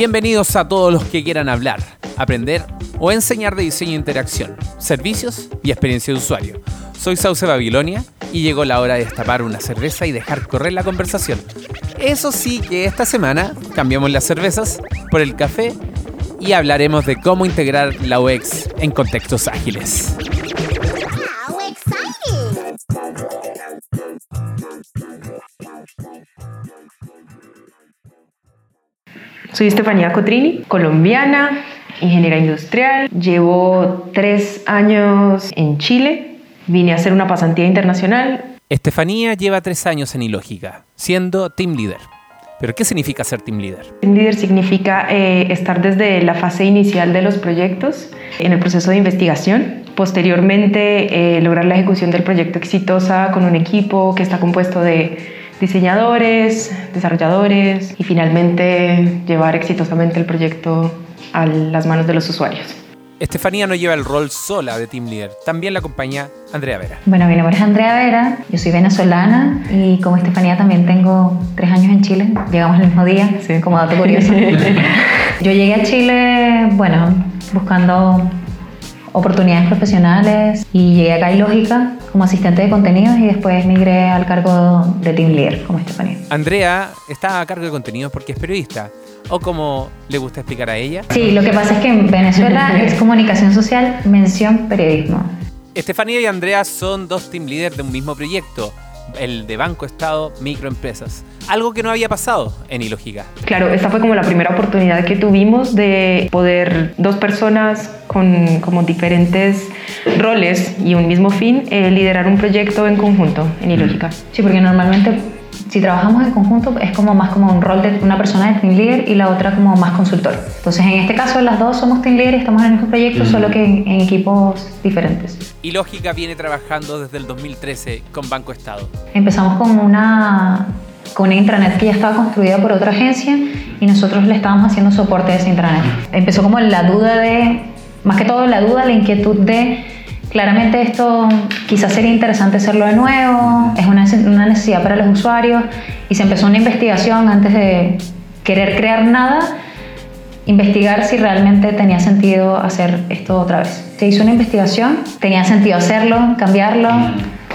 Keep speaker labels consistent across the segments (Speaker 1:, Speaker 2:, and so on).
Speaker 1: Bienvenidos a todos los que quieran hablar, aprender o enseñar de diseño e interacción, servicios y experiencia de usuario. Soy Sauce Babilonia y llegó la hora de destapar una cerveza y dejar correr la conversación. Eso sí que esta semana cambiamos las cervezas por el café y hablaremos de cómo integrar la UX en contextos ágiles.
Speaker 2: Soy Estefanía Cotrini, colombiana, ingeniera industrial. Llevo tres años en Chile. Vine a hacer una pasantía internacional.
Speaker 1: Estefanía lleva tres años en Ilógica, siendo team leader. ¿Pero qué significa ser team leader?
Speaker 2: Team leader significa eh, estar desde la fase inicial de los proyectos, en el proceso de investigación. Posteriormente, eh, lograr la ejecución del proyecto exitosa con un equipo que está compuesto de diseñadores, desarrolladores y finalmente llevar exitosamente el proyecto a las manos de los usuarios.
Speaker 1: Estefanía no lleva el rol sola de Team Leader, también la acompaña Andrea Vera.
Speaker 3: Bueno, mi nombre es Andrea Vera, yo soy venezolana y como Estefanía también tengo tres años en Chile, llegamos el mismo día, como dato curioso. yo llegué a Chile, bueno, buscando oportunidades profesionales y llegué acá a Ilógica como asistente de contenidos y después migré al cargo de team leader como Estefanía.
Speaker 1: Andrea está a cargo de contenidos porque es periodista o como le gusta explicar a ella.
Speaker 3: Sí, lo que pasa es que en Venezuela es comunicación social, mención periodismo.
Speaker 1: Estefanía y Andrea son dos team leaders de un mismo proyecto el de Banco Estado Microempresas. Algo que no había pasado en Ilógica.
Speaker 2: Claro, esta fue como la primera oportunidad que tuvimos de poder dos personas con como diferentes roles y un mismo fin eh, liderar un proyecto en conjunto en Ilógica.
Speaker 3: Sí, porque normalmente si trabajamos en conjunto es como más como un rol de una persona de team leader y la otra como más consultor. Entonces en este caso las dos somos team leader y estamos en el mismo proyecto, solo que en, equipos diferentes.
Speaker 1: Y Lógica viene trabajando desde el 2013 con Banco Estado.
Speaker 3: Empezamos con una con una intranet que ya estaba construida por otra agencia y nosotros le estábamos haciendo soporte a esa intranet. Empezó como la duda de, más que todo la duda, la inquietud de Claramente esto quizás sería interesante hacerlo de nuevo, es una, una necesidad para los usuarios y se empezó una investigación antes de querer crear nada, investigar si realmente tenía sentido hacer esto otra vez. Se hizo una investigación, tenía sentido hacerlo, cambiarlo,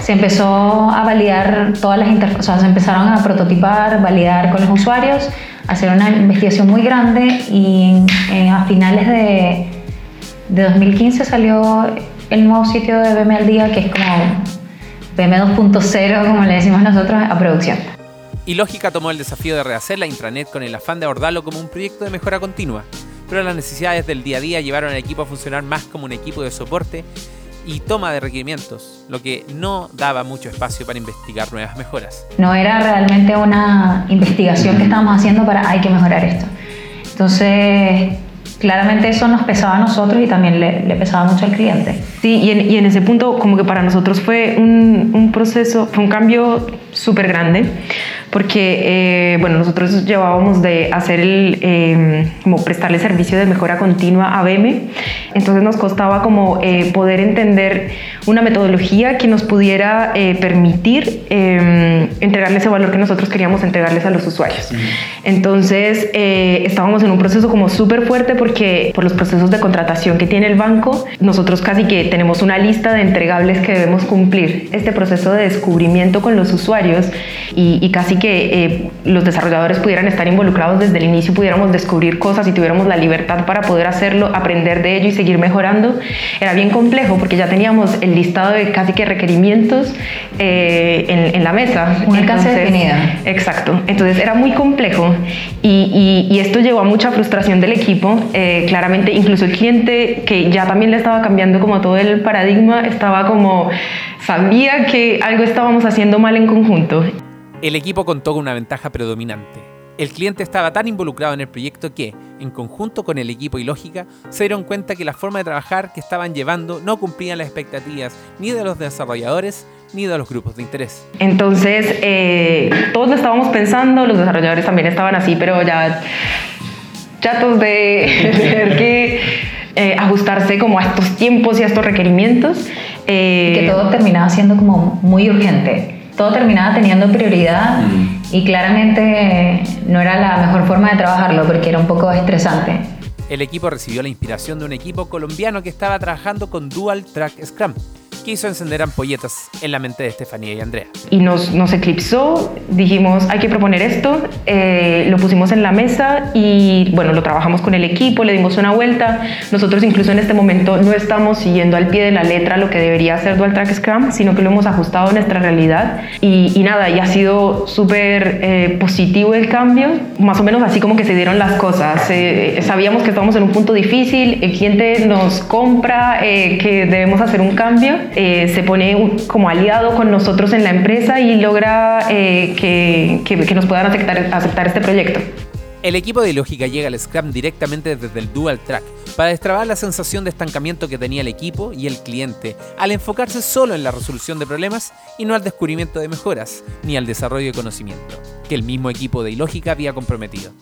Speaker 3: se empezó a validar todas las interfaces, o sea, se empezaron a prototipar, validar con los usuarios, hacer una investigación muy grande y a finales de, de 2015 salió el nuevo sitio de BM al día, que es como BM 2.0, como le decimos nosotros, a producción.
Speaker 1: Y Lógica tomó el desafío de rehacer la intranet con el afán de abordarlo como un proyecto de mejora continua, pero las necesidades del día a día llevaron al equipo a funcionar más como un equipo de soporte y toma de requerimientos, lo que no daba mucho espacio para investigar nuevas mejoras.
Speaker 3: No era realmente una investigación que estábamos haciendo para hay que mejorar esto. Entonces, claramente eso nos pesaba a nosotros y también le, pesaba mucho al cliente.
Speaker 2: Sí, y en, y en, ese punto como que para nosotros fue un, un proceso, fue un cambio súper grande, porque eh, bueno, nosotros llevábamos de hacer el, em, como prestarle servicio de mejora continua a BM, entonces nos costaba como eh, poder entender una metodología que nos pudiera eh, permitir em, entregarle ese valor que nosotros queríamos entregarles a los usuarios. Entonces estábamos en un proceso como súper fuerte porque por los procesos de contratación que tiene el banco, nosotros casi que tenemos una lista de entregables que debemos cumplir. Este proceso de descubrimiento con los usuarios y, y casi que eh, los desarrolladores pudieran estar involucrados desde el inicio, pudiéramos descubrir cosas y tuviéramos la libertad para poder hacerlo, aprender de ello y seguir mejorando, era bien complejo porque ya teníamos el listado de casi que requerimientos eh, en, la mesa.
Speaker 3: Una casa definida.
Speaker 2: Exacto. Entonces era muy complejo y, y, esto llevó a mucha frustración del equipo. Eh, claramente, incluso el cliente que ya también le estaba cambiando como todo el paradigma, estaba como sabía que algo estábamos haciendo mal en conjunto.
Speaker 1: El equipo contó con una ventaja predominante. El cliente estaba tan involucrado en el proyecto que, en conjunto con el equipo y lógica, se dieron cuenta que la forma de trabajar que estaban llevando no cumplían las expectativas ni de los desarrolladores ni de los grupos de interés.
Speaker 2: Entonces, eh, todos estábamos pensando, los desarrolladores también estaban así, pero ya chatos de tener que eh, ajustarse como a estos tiempos y a estos requerimientos.
Speaker 3: Eh, que todo terminaba siendo como muy urgente todo terminaba teniendo prioridad y claramente no era la mejor forma de trabajarlo porque era un poco estresante.
Speaker 1: El equipo recibió la inspiración de un equipo colombiano que estaba trabajando con Dual Track Scrum, que hizo encender ampolletas en la mente de Estefanía y Andrea.
Speaker 2: Y nos, nos eclipsó, dijimos, hay que proponer esto, eh, lo pusimos en la mesa y bueno, lo trabajamos con el equipo, le dimos una vuelta. Nosotros incluso en este momento no estamos siguiendo al pie de la letra lo que debería ser Dual Track Scrum, sino que lo hemos ajustado a nuestra realidad y, y nada, y ha sido súper eh, positivo el cambio, más o menos así como que se dieron las cosas. Eh, sabíamos que estábamos en un punto difícil, el cliente nos compra, eh, que debemos hacer un cambio eh, se pone como aliado con nosotros en la empresa y logra eh, que, que, nos puedan aceptar, aceptar este proyecto.
Speaker 1: El equipo de Lógica llega al Scrum directamente desde el Dual Track para destrabar la sensación de estancamiento que tenía el equipo y el cliente al enfocarse solo en la resolución de problemas y no al descubrimiento de mejoras ni al desarrollo de conocimiento que el mismo equipo de Ilógica había comprometido.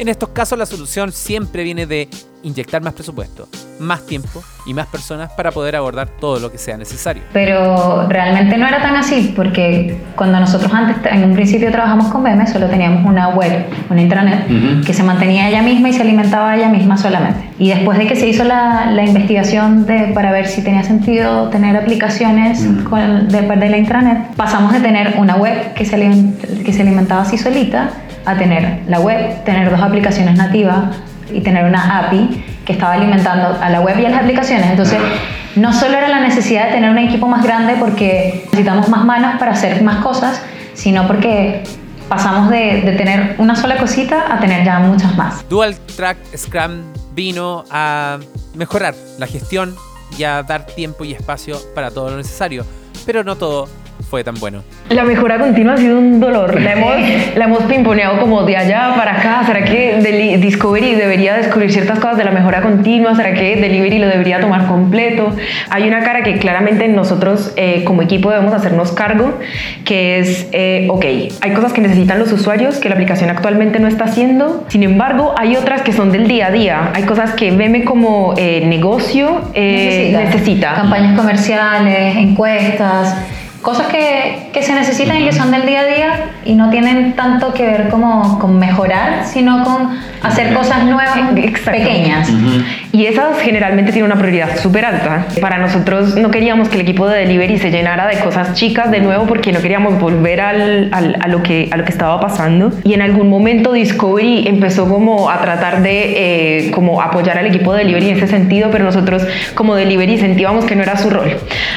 Speaker 1: En estos casos la solución siempre viene de inyectar más presupuesto, más tiempo y más personas para poder abordar todo lo que sea necesario.
Speaker 3: Pero realmente no era tan así, porque cuando nosotros antes, en un principio trabajamos con BM, solo teníamos una web, una intranet, uh -huh. que se mantenía ella misma y se alimentaba ella misma solamente. Y después de que se hizo la, la investigación de, para ver si tenía sentido tener aplicaciones uh -huh. con, de, de, la intranet, pasamos de tener una web que se, que se alimentaba así solita a tener la web, tener dos aplicaciones nativas y tener una API que estaba alimentando a la web y a las aplicaciones. Entonces, no solo era la necesidad de tener un equipo más grande porque necesitamos más manos para hacer más cosas, sino porque pasamos de, tener una sola cosita a tener ya muchas más.
Speaker 1: Dual Track Scrum vino a mejorar la gestión y a dar tiempo y espacio para todo lo necesario, pero no todo fue tan bueno.
Speaker 2: La mejora continua ha sido un dolor. La hemos, la hemos pimponeado como de allá para acá. ¿Será que Discovery debería descubrir ciertas cosas de la mejora continua? ¿Será que Delivery lo debería tomar completo? Hay una cara que claramente nosotros eh, como equipo debemos hacernos cargo, que es, eh, ok, hay cosas que necesitan los usuarios que la aplicación actualmente no está haciendo. Sin embargo, hay otras que son del día a día. Hay cosas que Meme como eh, negocio necesita.
Speaker 3: necesita. Campañas comerciales, encuestas cosas que, que, se necesitan y que son del día a día y no tienen tanto que ver como con mejorar, sino con hacer cosas nuevas, pequeñas.
Speaker 2: Uh -huh. Y esas generalmente tienen una prioridad súper alta. Para nosotros no queríamos que el equipo de delivery se llenara de cosas chicas de nuevo porque no queríamos volver al, al, a, lo que, a lo que estaba pasando. Y en algún momento Discovery empezó como a tratar de eh, como apoyar al equipo de delivery en ese sentido, pero nosotros como delivery sentíamos que no era su rol.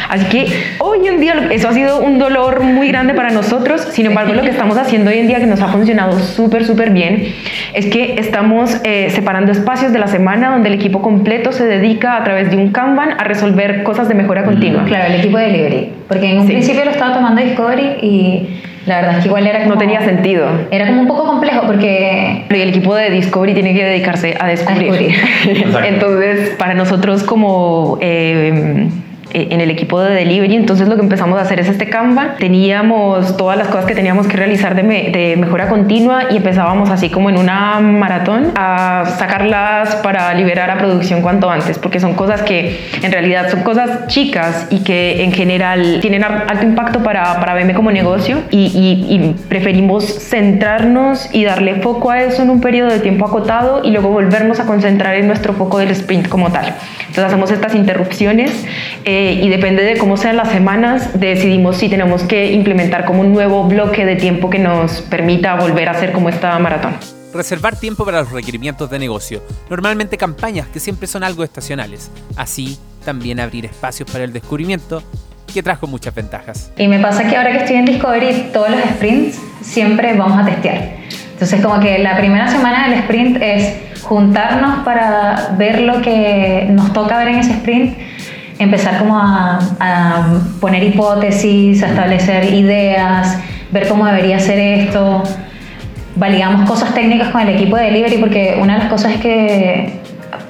Speaker 2: Así que hoy en día eso ha sido un dolor muy grande para nosotros. Sin embargo, lo que estamos haciendo hoy en día que nos ha funcionado súper, súper bien es que estamos eh, separando espacios de la semana donde el equipo completo se dedica a través de un Kanban a resolver cosas de mejora continua.
Speaker 3: Claro, el equipo de delivery. Porque en un sí. principio lo estaba tomando Discovery y la verdad es que igual era como,
Speaker 2: no tenía sentido.
Speaker 3: Era como un poco complejo porque
Speaker 2: el equipo de Discovery tiene que dedicarse a descubrir.
Speaker 3: A descubrir.
Speaker 2: Entonces, para nosotros como eh, en el equipo de delivery. Entonces lo que empezamos a hacer es este Canva. Teníamos todas las cosas que teníamos que realizar de, me, de, mejora continua y empezábamos así como en una maratón a sacarlas para liberar a producción cuanto antes, porque son cosas que en realidad son cosas chicas y que en general tienen alto impacto para, para BM como negocio y, y, y preferimos centrarnos y darle foco a eso en un periodo de tiempo acotado y luego volvernos a concentrar en nuestro foco del sprint como tal. Entonces hacemos estas interrupciones eh, y depende de cómo sean las semanas, decidimos si tenemos que implementar como un nuevo bloque de tiempo que nos permita volver a hacer como esta maratón.
Speaker 1: Reservar tiempo para los requerimientos de negocio, normalmente campañas que siempre son algo estacionales. Así, también abrir espacios para el descubrimiento que trajo muchas ventajas.
Speaker 3: Y me pasa que ahora que estoy en Discovery, todos los sprints siempre vamos a testear. Entonces como que la primera semana del sprint es juntarnos para ver lo que nos toca ver en ese sprint, empezar como a, a poner hipótesis, a establecer ideas, ver cómo debería ser esto. Validamos cosas técnicas con el equipo de delivery porque una de las cosas es que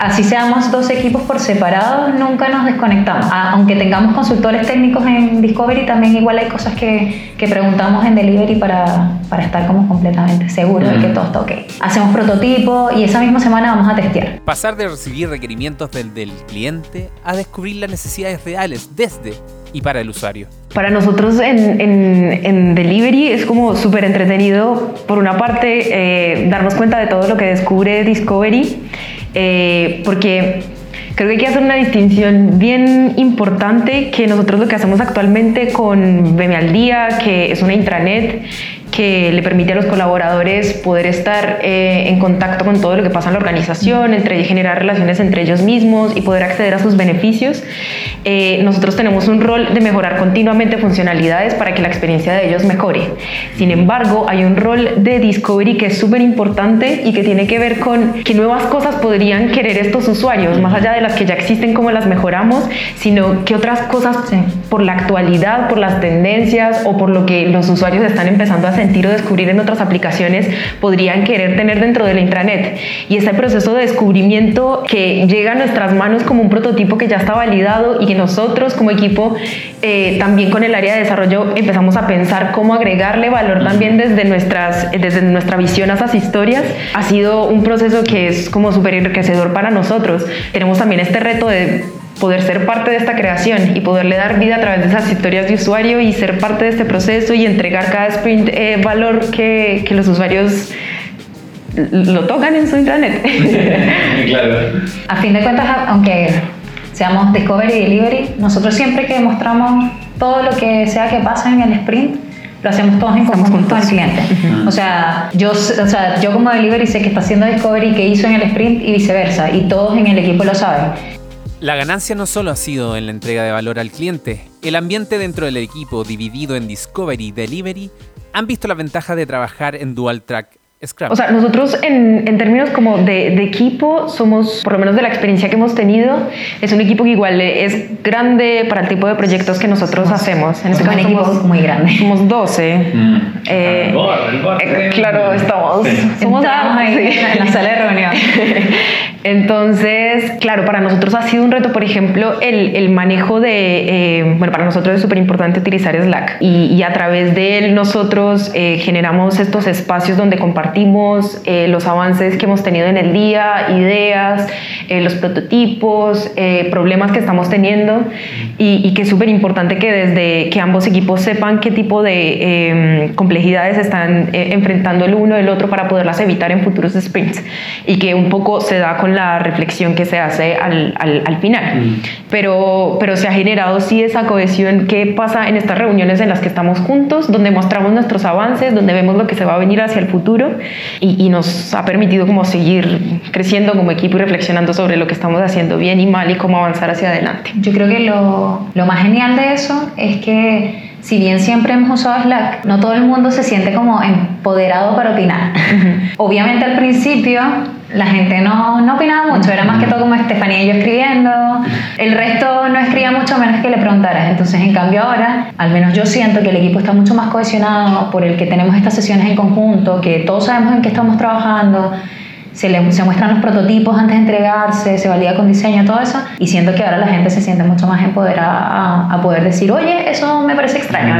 Speaker 3: así seamos dos equipos por separado, nunca nos desconectamos. Ah, aunque tengamos consultores técnicos en Discovery, también igual hay cosas que, que preguntamos en Delivery para, para estar como completamente seguros de que todo está ok. Hacemos prototipo y esa misma semana vamos a testear.
Speaker 1: Pasar de recibir requerimientos del, del cliente a descubrir las necesidades reales desde y para el usuario.
Speaker 2: Para nosotros en, en, Delivery es como súper entretenido, por una parte, eh, darnos cuenta de todo lo que descubre Discovery, eh, porque creo que hay que hacer una distinción bien importante que nosotros lo que hacemos actualmente con BM al Día, que es una intranet que le permite a los colaboradores poder estar eh, en contacto con todo lo que pasa en la organización, entre, generar relaciones entre ellos mismos y poder acceder a sus beneficios. Eh, nosotros tenemos un rol de mejorar continuamente funcionalidades para que la experiencia de ellos mejore. Sin embargo, hay un rol de discovery que es súper importante y que tiene que ver con qué nuevas cosas podrían querer estos usuarios, más allá de las que ya existen, cómo las mejoramos, sino qué otras cosas por la actualidad, por las tendencias o por lo que los usuarios están empezando a hacer sentir o descubrir en otras aplicaciones podrían querer tener dentro de la intranet. Y ese proceso de descubrimiento que llega a nuestras manos como un prototipo que ya está validado y que nosotros como equipo eh, también con el área de desarrollo empezamos a pensar cómo agregarle valor también desde, nuestras, desde nuestra visión a esas historias, ha sido un proceso que es como súper enriquecedor para nosotros. Tenemos también este reto de poder ser parte de esta creación y poderle dar vida a través de esas historias de usuario y ser parte de este proceso y entregar cada sprint eh, valor que, que, los usuarios lo tocan en su intranet.
Speaker 3: claro. A fin de cuentas, aunque seamos Discovery y Delivery, nosotros siempre que mostramos todo lo que sea que pasa en el sprint, lo hacemos todos en conjunto con el cliente. O, sea, yo, o sea, yo como delivery sé que está haciendo discovery, que hizo en el sprint y viceversa, y todos en el equipo lo saben.
Speaker 1: La ganancia no solo ha sido en la entrega de valor al cliente, el ambiente dentro del equipo dividido en Discovery y Delivery han visto la ventaja de trabajar en Dual Track
Speaker 2: o sea, nosotros en, en términos como de, de, equipo somos, por lo menos de la experiencia que hemos tenido, es un equipo que igual es grande para el tipo de proyectos que nosotros hacemos.
Speaker 3: En este caso un equipo muy grande.
Speaker 2: Somos 12. Mm. Eh, eh, claro, estamos. Somos
Speaker 3: ahí en la sala de reunión.
Speaker 2: Entonces, claro, para nosotros ha sido un reto, por ejemplo, el, el manejo de, eh, bueno, para nosotros es súper importante utilizar Slack y, y, a través de él nosotros generamos estos espacios donde compartimos eh, los avances que hemos tenido en el día, ideas, eh, los prototipos, eh, problemas que estamos teniendo y, y que es súper importante que desde que ambos equipos sepan qué tipo de em, complejidades están enfrentando el uno el otro para poderlas evitar en futuros sprints y que un poco se da con la reflexión que se hace al, al, al final. Mm. Pero, pero se ha generado sí esa cohesión que pasa en estas reuniones en las que estamos juntos, donde mostramos nuestros avances, donde vemos lo que se va a venir hacia el futuro y, nos ha permitido como seguir creciendo como equipo y reflexionando sobre lo que estamos haciendo bien y mal y cómo avanzar hacia adelante.
Speaker 3: Yo creo que lo, lo más genial de eso es que si bien siempre hemos usado Slack, no todo el mundo se siente como empoderado para opinar. Obviamente al principio la gente no, no, opinaba mucho, era más que todo como Estefanía y yo escribiendo, el resto no escribía mucho menos que le preguntaras, entonces en cambio ahora, al menos yo siento que el equipo está mucho más cohesionado por el que tenemos estas sesiones en conjunto, que todos sabemos en qué estamos trabajando, se, le, se muestran los prototipos antes de entregarse, se valida con diseño, todo eso, y siento que ahora la gente se siente mucho más empoderada a, poder decir, oye, eso me parece extraño,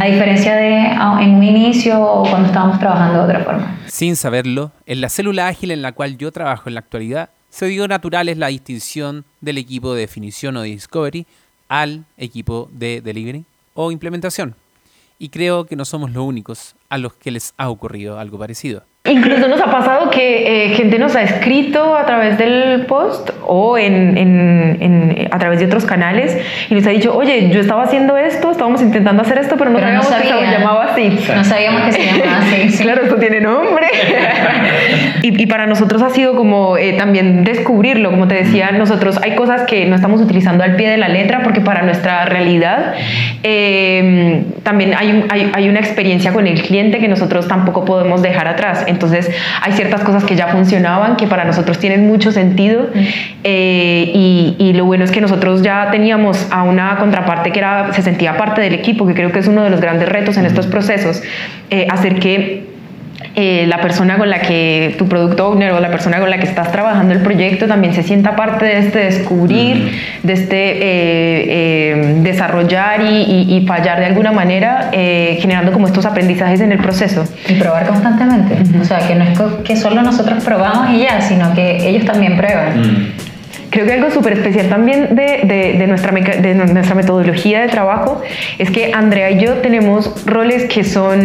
Speaker 3: a diferencia de en un inicio o cuando estábamos trabajando de otra forma.
Speaker 1: Sin saberlo, en la célula ágil en la cual yo trabajo en la actualidad, se dio natural es la distinción del equipo de definición o de discovery al equipo de delivery o implementación. Y creo que no somos los únicos a los que les ha ocurrido algo parecido.
Speaker 2: Incluso nos ha pasado que eh, gente nos ha escrito a través del post o en, en, en, a través de otros canales y nos ha dicho, oye, yo estaba haciendo esto, estábamos intentando hacer esto, pero no sabíamos que se llamaba así.
Speaker 3: No sabíamos que se llamaba así.
Speaker 2: claro, esto tiene nombre. y, y, para nosotros ha sido como eh, también descubrirlo, como te decía, nosotros hay cosas que no estamos utilizando al pie de la letra porque para nuestra realidad eh, también hay, hay, hay una experiencia con el cliente que nosotros tampoco podemos dejar atrás. Entonces hay ciertas cosas que ya funcionaban, que para nosotros tienen mucho sentido eh, y, y, lo bueno es que nosotros ya teníamos a una contraparte que era, se sentía parte del equipo, que creo que es uno de los grandes retos en estos procesos, eh, hacer que eh, la persona con la que tu producto owner o la persona con la que estás trabajando el proyecto también se sienta parte de este descubrir, de este eh, eh, desarrollar y, fallar de alguna manera, generando como estos aprendizajes en el proceso.
Speaker 3: Y probar constantemente. O sea, que no es que solo nosotros probamos y ya, sino que ellos también prueban.
Speaker 2: Creo que algo súper especial también de, de, nuestra, de nuestra metodología de trabajo es que Andrea y yo tenemos roles que son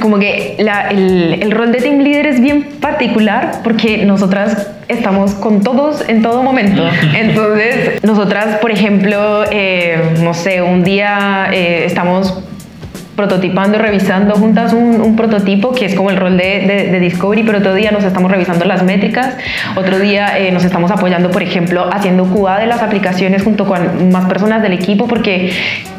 Speaker 2: como que el, el, rol de team leader es bien particular porque nosotras estamos con todos en todo momento. Entonces, nosotras, por ejemplo, eh, no sé, un día eh, estamos prototipando, revisando juntas un, prototipo que es como el rol de, de, Discovery, pero otro día nos estamos revisando las métricas, otro día eh, nos estamos apoyando, por ejemplo, haciendo QA de las aplicaciones junto con más personas del equipo, porque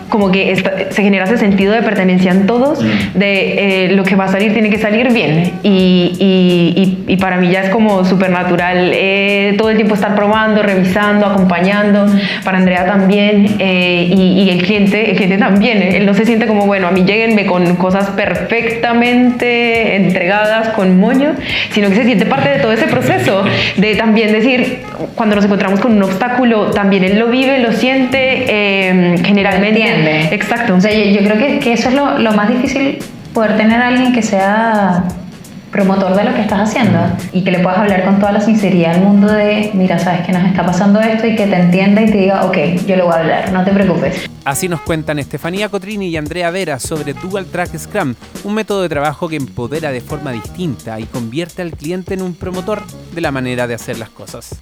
Speaker 2: como que se genera ese sentido de pertenencia en todos, mm. de eh, lo que va a salir tiene que salir bien. Y, y, para mí ya es como súper natural eh, todo el tiempo estar probando, revisando, acompañando. Para Andrea también. Eh, y, el cliente, el cliente también. Él no se siente como, bueno, a mí lleguenme con cosas perfectamente entregadas, con moño, sino que se siente parte de todo ese proceso. De también decir, cuando nos encontramos con un obstáculo, también él lo vive, lo siente, generalmente Exacto.
Speaker 3: O sea, yo, creo que, que, eso es lo, lo, más difícil, poder tener a alguien que sea promotor de lo que estás haciendo y que le puedas hablar con toda la sinceridad al mundo de, mira, sabes que nos está pasando esto y que te entienda y te diga, ok, yo lo voy a hablar, no te preocupes.
Speaker 1: Así nos cuentan Estefanía Cotrini y Andrea Vera sobre Dual Track Scrum, un método de trabajo que empodera de forma distinta y convierte al cliente en un promotor de la manera de hacer las cosas.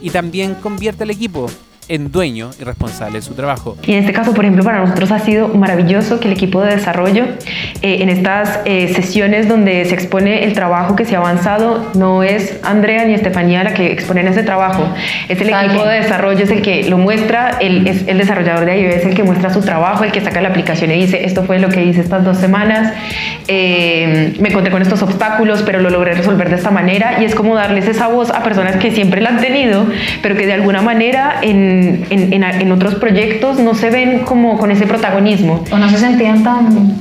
Speaker 1: Y también convierte al equipo en dueño y responsable de su trabajo.
Speaker 2: Y en este caso, por ejemplo, para nosotros ha sido maravilloso que el equipo de desarrollo, eh, en estas eh, sesiones donde se expone el trabajo que se ha avanzado, no es Andrea ni Estefanía la que exponen ese trabajo, es el equipo de desarrollo, es el que lo muestra, el, es el desarrollador de iOS, el que muestra su trabajo, el que saca la aplicación y dice, esto fue lo que hice estas dos semanas, eh, me encontré con estos obstáculos, pero lo logré resolver de esta manera, y es como darles esa voz a personas que siempre la han tenido, pero que de alguna manera en en, otros proyectos no se ven como con ese protagonismo.
Speaker 3: O no se sentían tan,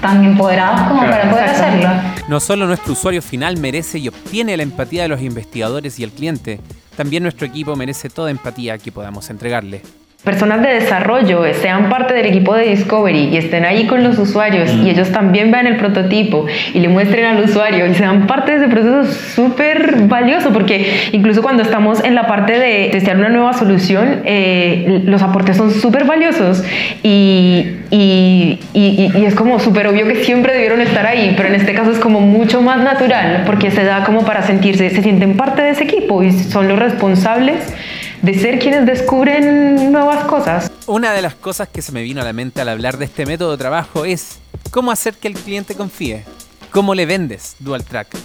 Speaker 3: tan empoderados como para poder hacerlo.
Speaker 1: No solo nuestro usuario final merece y obtiene la empatía de los investigadores y el cliente, también nuestro equipo merece toda empatía que podamos entregarle
Speaker 2: personas de desarrollo sean parte del equipo de Discovery y estén ahí con los usuarios y ellos también vean el prototipo y le muestren al usuario y sean parte de ese proceso súper valioso porque incluso cuando estamos en la parte de testear una nueva solución, eh, los aportes son súper valiosos y, y, y, es como súper obvio que siempre debieron estar ahí, pero en este caso es como mucho más natural porque se da como para sentirse, se sienten parte de ese equipo y son los responsables de ser quienes descubren nuevas cosas.
Speaker 1: Una de las cosas que se me vino a la mente al hablar de este método de trabajo es cómo hacer que el cliente confíe. ¿Cómo le vendes Dual Track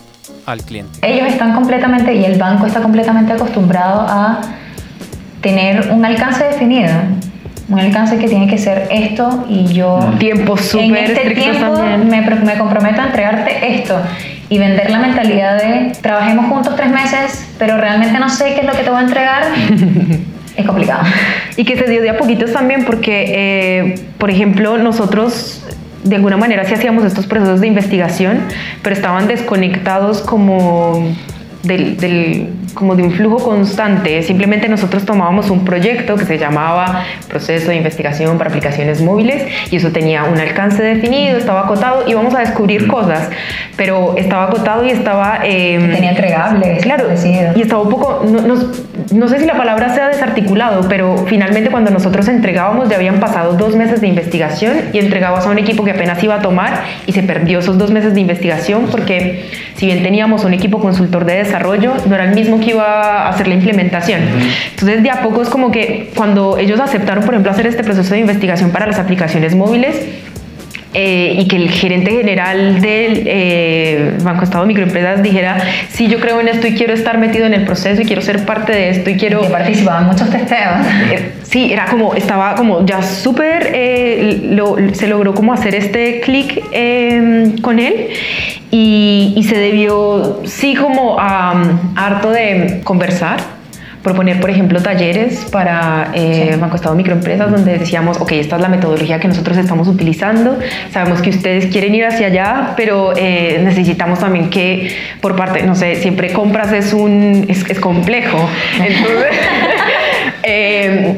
Speaker 1: al cliente?
Speaker 3: Ellos están completamente, y el banco está completamente acostumbrado a tener un alcance definido. Un alcance que tiene que ser esto y yo...
Speaker 2: Tiempo súper
Speaker 3: este tiempo Me, me comprometo a entregarte esto y vender la mentalidad de trabajemos juntos tres meses, pero realmente no sé qué es lo que te voy a entregar, es complicado.
Speaker 2: Y que se dio de a poquitos también porque, eh, por ejemplo, nosotros de alguna manera sí hacíamos estos procesos de investigación, pero estaban desconectados como del, como de un flujo constante. Simplemente nosotros tomábamos un proyecto que se llamaba Proceso de Investigación para Aplicaciones Móviles y eso tenía un alcance definido, estaba acotado y vamos a descubrir cosas, pero estaba acotado y estaba...
Speaker 3: Eh, tenía entregable.
Speaker 2: Claro, y estaba un poco, no, no, no, sé si la palabra sea desarticulado, pero finalmente cuando nosotros entregábamos ya habían pasado dos meses de investigación y entregabas a un equipo que apenas iba a tomar y se perdió esos dos meses de investigación porque si bien teníamos un equipo consultor de desarrollo, no era el mismo que iba a hacer la implementación. Entonces, de a poco es como que cuando ellos aceptaron, por ejemplo, hacer este proceso de investigación para las aplicaciones móviles, eh, y que el gerente general del eh, Banco Estado de Microempresas dijera, sí, yo creo en esto y quiero estar metido en el proceso y quiero ser parte de esto y quiero...
Speaker 3: Que participaban muchos testeos.
Speaker 2: Eh, sí, era como, estaba como ya súper, se logró como hacer este clic em, con él y, se debió, sí, como a harto de conversar proponer, por ejemplo, talleres para eh, Banco Estado Microempresas, donde decíamos, ok, esta es la metodología que nosotros estamos utilizando, sabemos que ustedes quieren ir hacia allá, pero eh, necesitamos también que por parte, no sé, siempre compras es un, es, es complejo. Entonces, eh,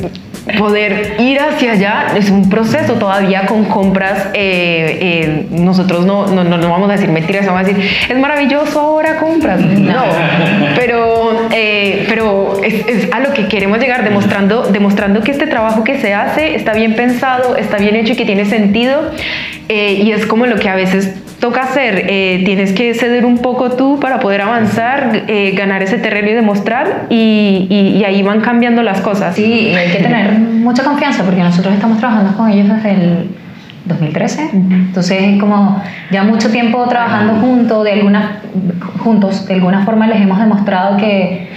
Speaker 2: poder ir hacia allá es un proceso todavía con compras. eh, eh, nosotros no, no, no, no vamos a decir mentiras, vamos a decir, es maravilloso ahora compras. No, pero, eh, pero es, es a lo que queremos llegar, demostrando, demostrando que este trabajo que se hace está bien pensado, está bien hecho y que tiene sentido. y es como lo que a veces toca hacer. eh, tienes que ceder un poco tú para poder avanzar, eh, ganar ese terreno y demostrar, y, y- y ahí van cambiando las cosas.
Speaker 3: Sí, y hay que tener mucha confianza porque nosotros estamos trabajando con ellos desde el 2013. Entonces es como ya mucho tiempo trabajando juntos, de alguna, juntos, de alguna forma les hemos demostrado que,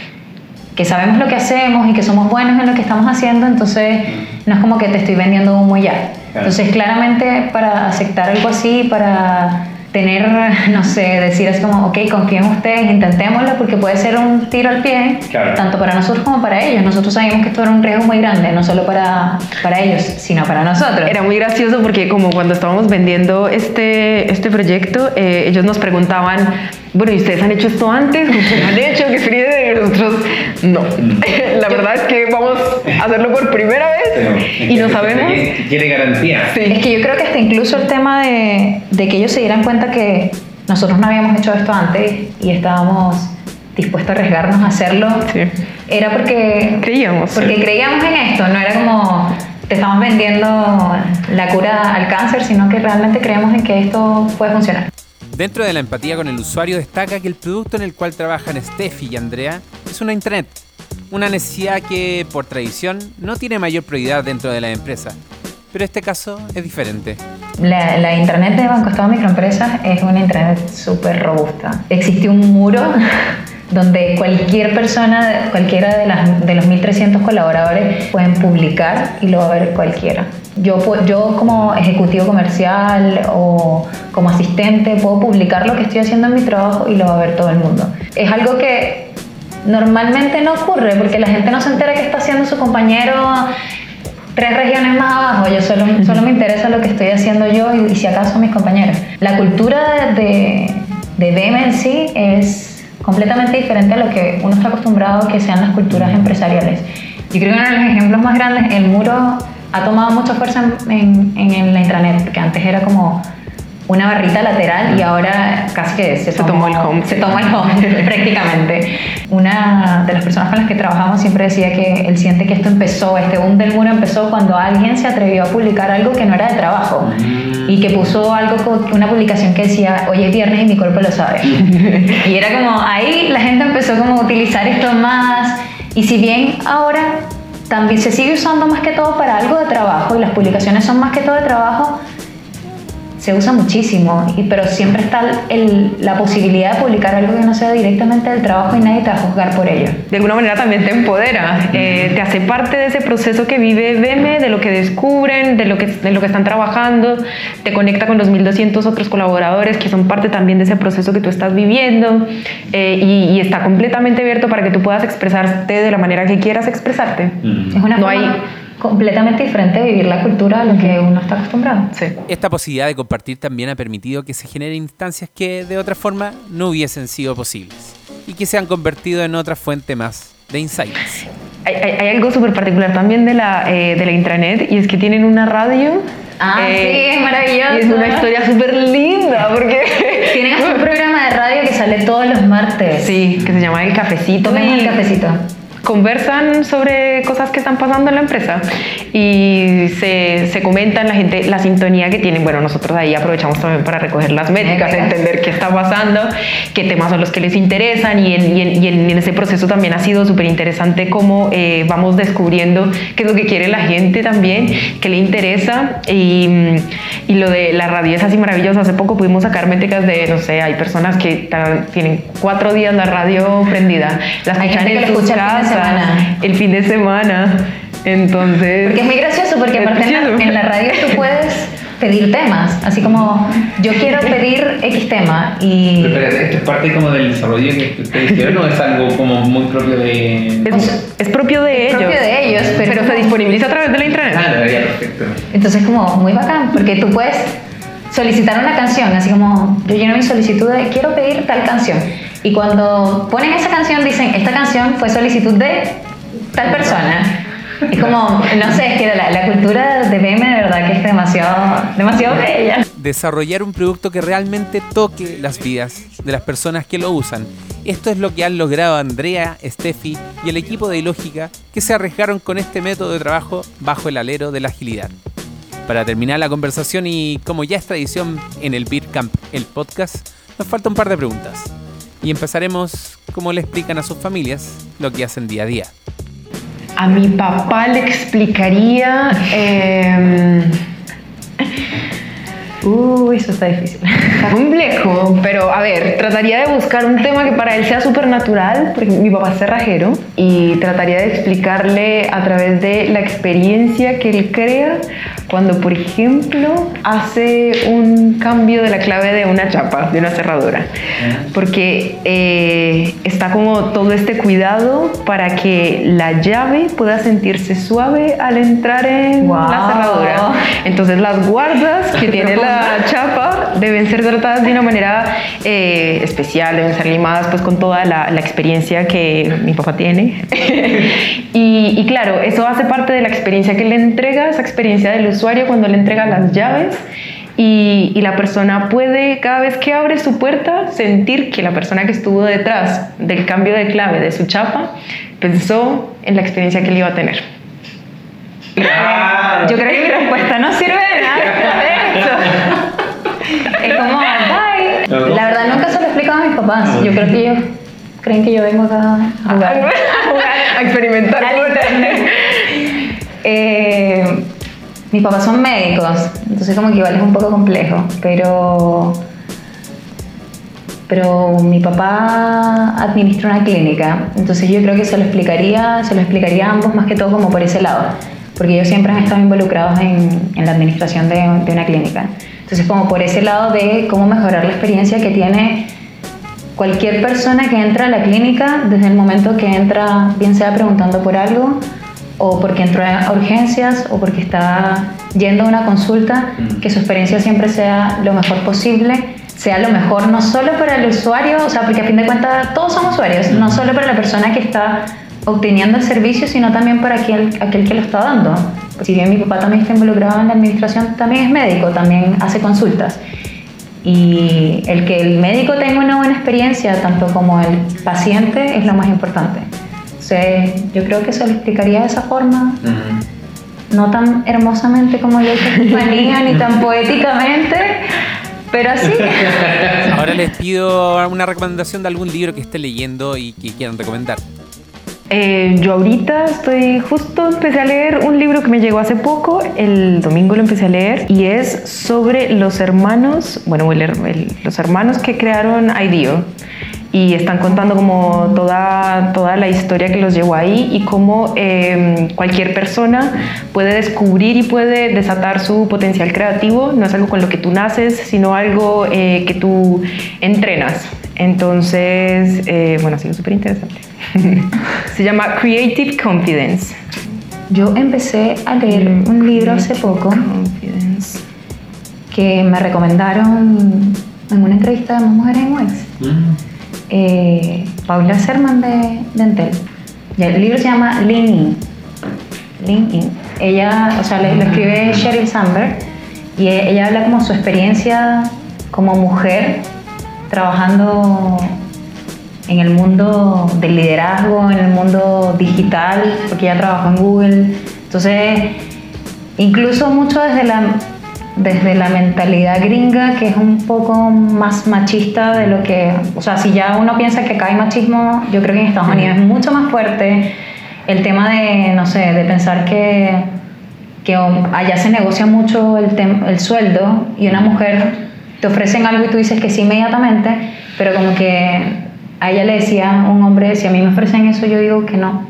Speaker 3: que sabemos lo que hacemos y que somos buenos en lo que estamos haciendo, entonces no es como que te estoy vendiendo humo ya. Entonces claramente para aceptar algo así, para tener, no sé, decir así como, ok, confío en ustedes, intentémoslo, porque puede ser un tiro al pie,
Speaker 1: Claro.
Speaker 3: tanto para nosotros como para ellos. Nosotros sabíamos que esto era un riesgo muy grande, no solo para, para ellos, sino para nosotros.
Speaker 2: Era muy gracioso porque como cuando estábamos vendiendo este, este proyecto, eh, ellos nos preguntaban, bueno, ¿y ustedes han hecho esto antes? ¿Ustedes han hecho? ¿Qué experiencia de nosotros? No. La verdad es que vamos a hacerlo por primera vez y no sabemos.
Speaker 1: Quiere garantía.
Speaker 3: Es que yo creo que hasta incluso el tema de, de que ellos se dieran cuenta que nosotros no habíamos hecho esto antes y estábamos dispuestos a arriesgarnos a hacerlo,
Speaker 2: Sí.
Speaker 3: era porque
Speaker 2: Creíamos.
Speaker 3: Porque creíamos en esto, no era como te estamos vendiendo la cura al cáncer, sino que realmente creemos en que esto puede funcionar.
Speaker 1: Dentro de la empatía con el usuario destaca que el producto en el cual trabajan Steffi y Andrea es una intranet, una necesidad que por tradición no tiene mayor prioridad dentro de la empresa, pero este caso es diferente.
Speaker 3: La, la intranet de Banco Estado Microempresas es una intranet súper robusta. Existe un muro donde cualquier persona, cualquiera de, las, de los 1.300 colaboradores pueden publicar y lo va a ver cualquiera. Yo, yo como ejecutivo comercial o como asistente puedo publicar lo que estoy haciendo en mi trabajo y lo va a ver todo el mundo. Es algo que normalmente no ocurre porque la gente no se entera que está haciendo su compañero tres regiones más abajo. Yo solo, solo me interesa lo que estoy haciendo yo y, y si acaso mis compañeros. La cultura de, de BEM en sí es completamente diferente a lo que uno está acostumbrado que sean las culturas empresariales. Yo creo que uno de los ejemplos más grandes, el muro ha tomado mucha fuerza en, en- en la intranet, porque antes era como una barrita lateral y ahora casi que se,
Speaker 2: Se tomó el home.
Speaker 3: Se tomó el home prácticamente. Una de las personas con las que trabajamos siempre decía que él siente que esto empezó, este boom del muro empezó cuando alguien se atrevió a publicar algo que no era de trabajo y que puso algo, una publicación que decía, hoy es viernes y mi cuerpo lo sabe. y era como, ahí la gente empezó como a utilizar esto más y si bien ahora también se sigue usando más que todo para algo de trabajo y las publicaciones son más que todo de trabajo, se usa muchísimo, y, pero siempre está el- la posibilidad de publicar algo que no sea directamente del trabajo y nadie te va a juzgar por ello.
Speaker 2: de alguna manera también te empodera, eh, te hace parte de ese proceso que vive BEME, de lo que descubren, de lo que, de lo que están trabajando, te conecta con los 1200 otros colaboradores que son parte también de ese proceso que tú estás viviendo eh, y, y está completamente abierto para que tú puedas expresarte de la manera que quieras expresarte.
Speaker 3: Es una
Speaker 2: No
Speaker 3: forma
Speaker 2: hay-
Speaker 3: completamente diferente de vivir la cultura a lo que uno está acostumbrado.
Speaker 2: Sí.
Speaker 1: Esta posibilidad de compartir también ha permitido que se generen instancias que de otra forma no hubiesen sido posibles y que se han convertido en otra fuente más de insights.
Speaker 2: Hay, hay- hay algo súper particular también de la, eh, de la intranet y es que tienen una radio. eh,
Speaker 3: Ah, sí, es maravilloso.
Speaker 2: Y es una historia súper linda porque...
Speaker 3: Tienen un programa de radio que sale todos los martes.
Speaker 2: Sí, que se llama El Cafecito. Y
Speaker 3: el cafecito.
Speaker 2: Conversan sobre cosas que están pasando en la empresa y se, se comentan la gente, la sintonía que tienen. Bueno, nosotros ahí aprovechamos también para recoger las métricas, entender qué está pasando, qué temas son los que les interesan y en, y en- y en- ese proceso también ha sido súper interesante cómo eh, vamos descubriendo qué es lo que quiere la gente también, qué le interesa y, y lo de la radio es así maravilloso. Hace poco pudimos sacar métricas de, no sé, hay personas que tienen cuatro días la radio prendida, la
Speaker 3: Hay
Speaker 2: escuchan en sus casas,
Speaker 3: semana.
Speaker 2: el fin de semana. Entonces.
Speaker 3: Porque es muy gracioso, porque aparte en en la radio tú puedes pedir temas, así como yo quiero pedir X tema y...
Speaker 1: Pero ¿esto es parte como del desarrollo que ustedes hicieron o es algo como muy propio de...?
Speaker 2: Es, es propio de
Speaker 3: Es
Speaker 2: ellos.
Speaker 3: propio de ellos, pero-
Speaker 2: pero se disponibiliza a través de la intranet.
Speaker 1: Ah, perfecto.
Speaker 3: Entonces como muy bacán, porque tú puedes solicitar una canción, así como yo lleno mi solicitud de quiero pedir tal canción. Y cuando ponen esa canción dicen, esta canción fue solicitud de tal persona. Es como, no sé, es que la, cultura de BM de verdad que es demasiado, demasiado bella.
Speaker 1: Desarrollar un producto que realmente toque las vidas de las personas que lo usan. Esto es lo que han logrado Andrea, Steffi y el equipo de Ilógica que se arriesgaron con este método de trabajo bajo el alero de la agilidad. Para terminar la conversación y como ya es tradición en el Beer Camp, el podcast, nos falta un par de preguntas. Y empezaremos como le explican a sus familias lo que hacen día a día.
Speaker 2: A mi papá le explicaría. em,
Speaker 3: Uy, eso está difícil.
Speaker 2: Está complejo, pero a ver, trataría de buscar un tema que para él sea súper natural, porque mi papá es cerrajero, y trataría de explicarle a través de la experiencia que él crea cuando, por ejemplo, hace un cambio de la clave de una chapa, de una cerradura. Porque eh, está como todo este cuidado para que la llave pueda sentirse suave al entrar en
Speaker 3: Wow.
Speaker 2: la cerradura. Entonces las guardas que tiene la chapa deben ser tratadas de una manera eh, especial, deben ser limadas pues con toda la, la experiencia que mi papá tiene. y, y claro, eso hace parte de la experiencia que le entrega, esa experiencia del usuario cuando le entrega las llaves. Y, y la persona puede, cada vez que abre su puerta, sentir que la persona que estuvo detrás del cambio de clave de su chapa pensó en la experiencia que él iba a tener.
Speaker 3: Yo creo que mi respuesta no sirve de nada. Es como, bye. La verdad nunca se lo he explicado a mis papás. Yo creo que ellos creen que yo vengo acá a jugar.
Speaker 2: a jugar, a experimentar.
Speaker 3: Eh, mis papás son médicos, entonces como que igual es un poco complejo, pero pero mi papá administra una clínica, entonces yo creo que se lo explicaría, se lo explicaría a ambos más que todo como por ese lado, porque ellos siempre han estado involucrados en, en la administración de, de una clínica. Entonces como por ese lado de cómo mejorar la experiencia que tiene cualquier persona que entra a la clínica, desde el momento que entra, bien sea preguntando por algo, o porque entró a urgencias, o porque está yendo a una consulta, que su experiencia siempre sea lo mejor posible, sea lo mejor no solo para el usuario, o sea, porque a fin de cuentas todos son usuarios, no solo para la persona que está obteniendo el servicio, sino también para aquel, aquel que lo está dando. Si bien mi papá también está involucrado en la administración, también es médico, también hace consultas. Y el que el médico tenga una buena experiencia, tanto como el paciente, es lo más importante. Entonces, yo creo que se lo explicaría de esa forma, no tan hermosamente como lo hizo Estefanía, ni tan poéticamente, pero así.
Speaker 1: Ahora les pido una recomendación de algún libro que esté leyendo y que quieran recomendar.
Speaker 2: Eh, yo ahorita estoy justo empecé a leer un libro que me llegó hace poco, el domingo lo empecé a leer y es sobre los hermanos, bueno, el el- los hermanos que crearon IDEO y están contando como toda, toda la historia que los llevó ahí y cómo eh, cualquier persona puede descubrir y puede desatar su potencial creativo, no es algo con lo que tú naces, sino algo eh, que tú entrenas. Entonces, eh, bueno, ha sido súper interesante. Se llama Creative Confidence.
Speaker 3: Yo empecé a leer un libro hace poco
Speaker 2: Confidence.
Speaker 3: que me recomendaron en una entrevista de Más Mujeres en UX. eh, Paula Serman de, de Entel. Y el libro se llama Lean In. Lean In. Ella, o sea, le- lo escribe Sheryl Sandberg y e- ella habla como su experiencia como mujer trabajando en el mundo del liderazgo, en el mundo digital, porque ella trabajó en Google. Entonces, incluso mucho desde la, desde la mentalidad gringa, que es un poco más machista de lo que, o sea, si ya uno piensa que acá hay machismo, yo creo que en Estados Unidos es mucho más fuerte el tema de, no sé, de pensar que, que allá se negocia mucho el, el sueldo y una mujer te ofrecen algo y tú dices que sí inmediatamente, pero como que a ella le decía, un hombre, si a mí me ofrecen eso, yo digo que no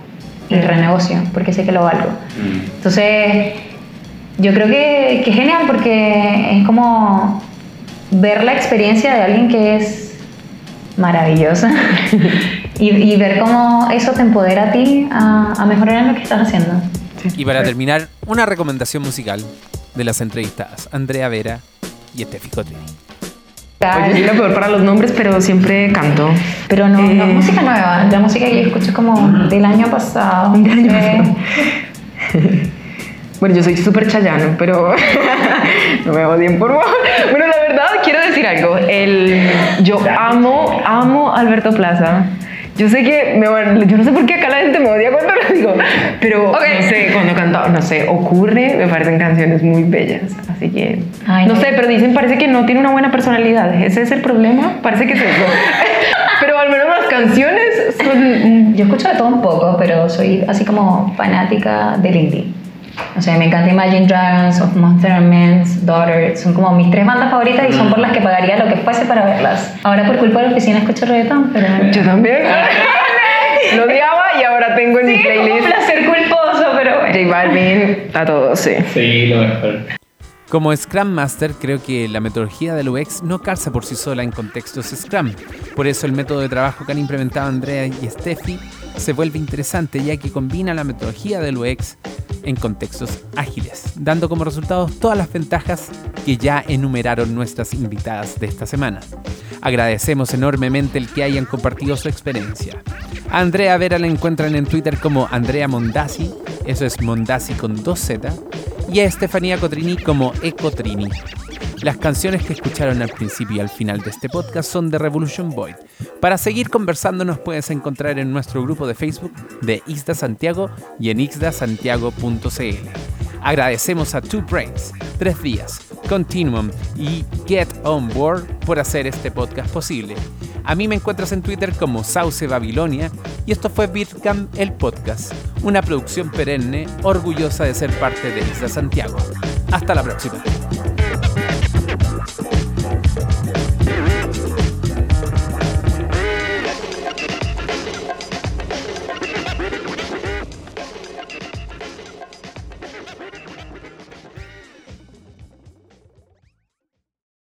Speaker 3: y renegocio porque sé que lo valgo. Entonces, Yo creo que, que es genial porque es como ver la experiencia de alguien que es maravillosa y, y ver cómo eso te empodera a ti a, a mejorar en lo que estás haciendo.
Speaker 1: Y para terminar, una recomendación musical de las entrevistadas Andrea Vera y Estefi Cotrini.
Speaker 2: Oye, soy la peor para los nombres, pero siempre canto.
Speaker 3: Pero no, no
Speaker 2: Eh,
Speaker 3: música nueva, la música que yo escucho como del año pasado.
Speaker 2: Del año
Speaker 3: Eh,
Speaker 2: pasado. Bueno, yo soy súper chayano, pero no me odien, por favor. Bueno, la verdad, quiero decir algo. El, yo amo, amo a Alberto Plaza. Yo sé que, me yo no sé por qué acá la gente me odia cuando lo digo, pero no sé, cuando canta, no sé, ocurre, me parecen canciones muy bellas. Así que,
Speaker 3: Ay,
Speaker 2: no
Speaker 3: no.
Speaker 2: sé, pero dicen, parece que no tiene una buena personalidad. Ese es el problema, parece que es eso. pero al menos las canciones son...
Speaker 3: Yo escucho de todo un poco, pero soy así como fanática del indie. O sea, me encanta Imagine Dragons, Of Monster and Men's, Daughter. Son como mis tres bandas favoritas y son por las que pagaría lo que fuese para verlas. Ahora por culpa de la oficina escucho reggaetón, pero...
Speaker 2: Yo también. Lo odiaba y ahora tengo en mi
Speaker 3: Sí, un
Speaker 2: playlist
Speaker 3: placer culposo, pero bueno.
Speaker 2: J Balvin a todos, sí.
Speaker 4: Sí, lo mejor.
Speaker 1: Como Scrum Master, creo que la metodología del UX no calza por sí sola en contextos Scrum. Por eso el método de trabajo que han implementado Andrea y Steffi se vuelve interesante ya que combina la metodología del UX en contextos ágiles, dando como resultados todas las ventajas que ya enumeraron nuestras invitadas de esta semana. Agradecemos enormemente el que hayan compartido su experiencia. A Andrea Vera la encuentran en Twitter como Andrea Mondasi, eso es Mondasi con 2Z, y a Estefanía Cotrini como Ecotrini. Las canciones que escucharon al principio y al final de este podcast son de Revolution Void. Para seguir conversando nos puedes encontrar en nuestro grupo de Facebook de Ixda Santiago y en ixdasantiago.cl. Agradecemos a Two Brains, Tres Días, Continuum y Get On Board por hacer este podcast posible. A mí me encuentras en Twitter como Sauce Babilonia y esto fue Bitcam el podcast, una producción perenne orgullosa de ser parte de Isla Santiago. Hasta la próxima.